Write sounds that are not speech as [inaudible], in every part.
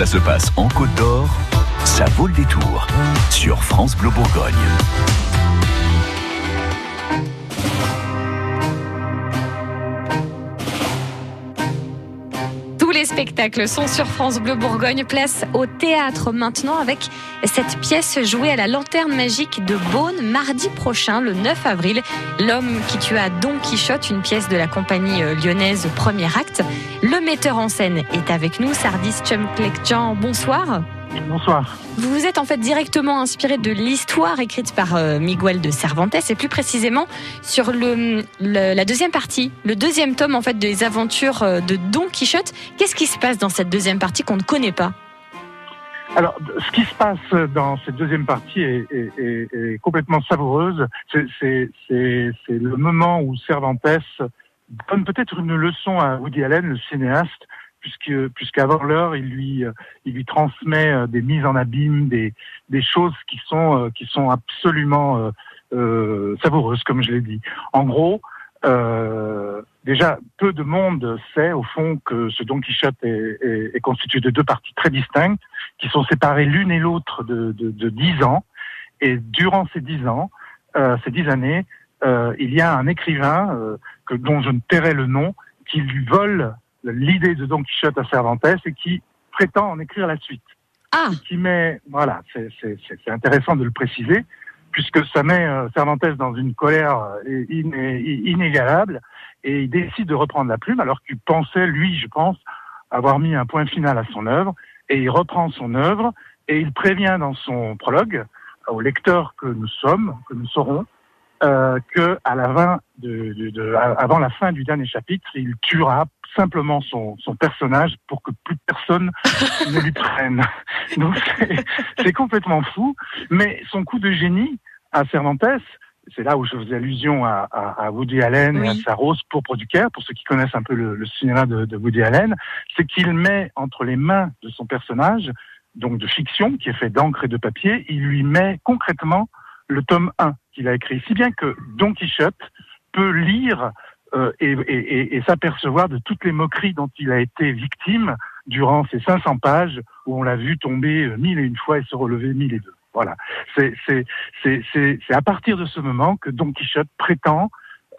Ça se passe en Côte d'Or, ça vaut le détour sur France Bleu Bourgogne. Spectacles sont sur France Bleu Bourgogne. Place au théâtre maintenant avec cette pièce jouée à la lanterne magique de Beaune mardi prochain, le 9 avril. L'homme qui tua Don Quichotte, une pièce de la compagnie euh, lyonnaise Premier Acte. Le metteur en scène est avec nous, Sardis Chumklekjan. Bonsoir. Bonsoir. Vous vous êtes en fait directement inspiré de l'histoire écrite par euh, Miguel de Cervantes et plus précisément sur le, la deuxième partie, le deuxième tome en fait des aventures euh, de Don Quichotte. Qu'est-ce qui se passe dans cette deuxième partie qu'on ne connaît pas? Alors, ce qui se passe dans cette deuxième partie est, est complètement savoureuse. C'est le moment où Cervantes donne peut-être une leçon à Woody Allen, le cinéaste, puisque puisqu'avant l'heure il lui euh, il lui transmet euh, des mises en abîme des des choses qui sont euh, qui sont absolument euh, savoureuses comme je l'ai dit. En gros euh, déjà peu de monde sait au fond que ce Don Quichotte est, est, est constitué de deux parties très distinctes qui sont séparées l'une et l'autre de, de, de dix ans. Et durant ces dix ans euh, ces dix années il y a un écrivain que dont je ne tairai le nom qui lui vole l'idée de Don Quichotte à Cervantes et qui prétend en écrire la suite. Ah. Qui met, voilà, c'est intéressant de le préciser, puisque ça met euh, Cervantes dans une colère euh, inégalable et il décide de reprendre la plume alors qu'il pensait, lui, je pense, avoir mis un point final à son œuvre et il reprend son œuvre et il prévient dans son prologue au lecteur que nous sommes, que nous serons, euh, que à la fin de, de, de, avant la fin du dernier chapitre, il tuera simplement son, son personnage pour que plus personne ne lui prenne. [laughs] Donc c'est complètement fou, mais son coup de génie à Cervantes, c'est là où je faisais allusion à, à, à Woody Allen oui. et à sa rose pourpre du Caire, pour ceux qui connaissent un peu le, le cinéma de, de Woody Allen, c'est qu'il met entre les mains de son personnage, donc de fiction, qui est fait d'encre et de papier, il lui met concrètement le tome 1 qu'il a écrit, si bien que Don Quichotte peut lire euh, et, et, et s'apercevoir de toutes les moqueries dont il a été victime durant ces 500 pages où on l'a vu tomber euh, mille et une fois et se relever mille et deux. Voilà. C'est à partir de ce moment que Don Quichotte prétend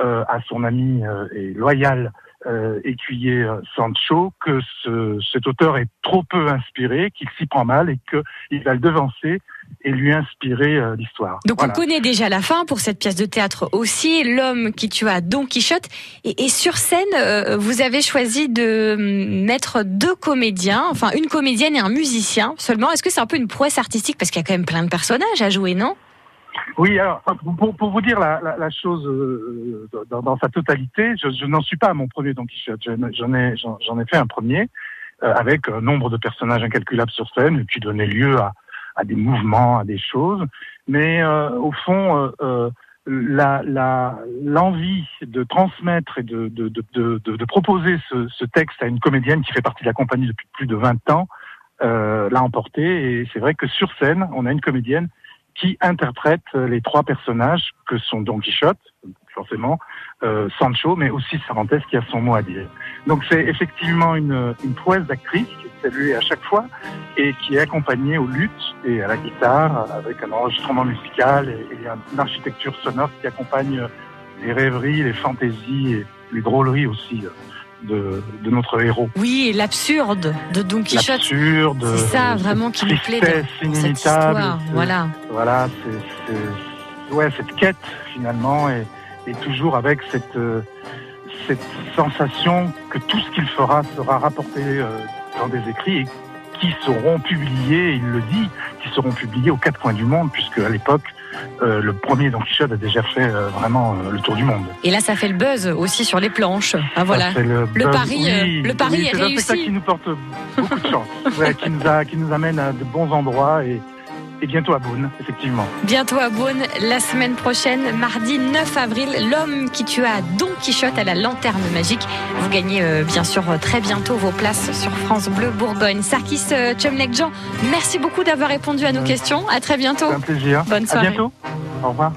euh, à son ami euh, et loyal euh, écuyer euh, Sancho que ce, cet auteur est trop peu inspiré, qu'il s'y prend mal et qu'il va le devancer et lui inspirer euh, l'histoire. Donc voilà. on connaît déjà la fin pour cette pièce de théâtre aussi, l'homme qui tua Don Quichotte. Et, et sur scène, euh, vous avez choisi de mettre deux comédiens, enfin une comédienne et un musicien seulement. Est-ce que c'est un peu une prouesse artistique? Parce qu'il y a quand même plein de personnages à jouer, non? Oui, alors pour, pour, vous dire la, la, la chose euh, dans, dans, sa totalité, je, je n'en suis pas à mon premier Don Quichotte. J'en ai, j'en ai fait un premier euh, avec un nombre de personnages incalculables sur scène qui donnait lieu à, à des mouvements, à des choses. Mais euh, au fond, euh, la, la, l'envie de transmettre et de, de, de, de, de proposer ce, ce, texte à une comédienne qui fait partie de la compagnie depuis plus de 20 ans euh, l'a emporté. Et c'est vrai que sur scène, on a une comédienne qui interprète les trois personnages que sont Don Quichotte, forcément, euh, Sancho, mais aussi Cervantes qui a son mot à dire. Donc c'est effectivement une, une prouesse d'actrice saluée à chaque fois et qui est accompagnée au luth et à la guitare avec un enregistrement musical et, et une architecture sonore qui accompagne les rêveries, les fantaisies et les drôleries aussi de, de, notre héros. Oui, et l'absurde de Don Quichotte. L'absurde. C'est ça vraiment qui nous plaît dans cette histoire. Voilà. Voilà, c'est ouais, cette quête finalement et, et toujours avec cette euh, cette sensation que tout ce qu'il fera sera rapporté euh, dans des écrits qui seront publiés, il le dit, qui seront publiés aux quatre coins du monde, puisque à l'époque, euh, le premier Don Quichotte a déjà fait euh, vraiment euh, le tour du monde. Et là, ça fait le buzz aussi sur les planches. Ah, voilà. Le, le, pari, oui, le pari oui, est, réussi. C'est ça qui nous porte beaucoup de chance, [laughs] ouais, qui, nous a, qui nous amène à de bons endroits et, et bientôt à Beaune, effectivement. Bientôt à Beaune, la semaine prochaine, mardi 9 avril, l'homme qui tua Don Quichotte à la lanterne magique. Vous gagnez euh, bien sûr très bientôt vos places sur France Bleu Bourgogne. Sarkis euh, Chumlek-Jean, merci beaucoup d'avoir répondu à nos questions. À très bientôt. C'est un plaisir. Bonne soirée. À bientôt. Au revoir.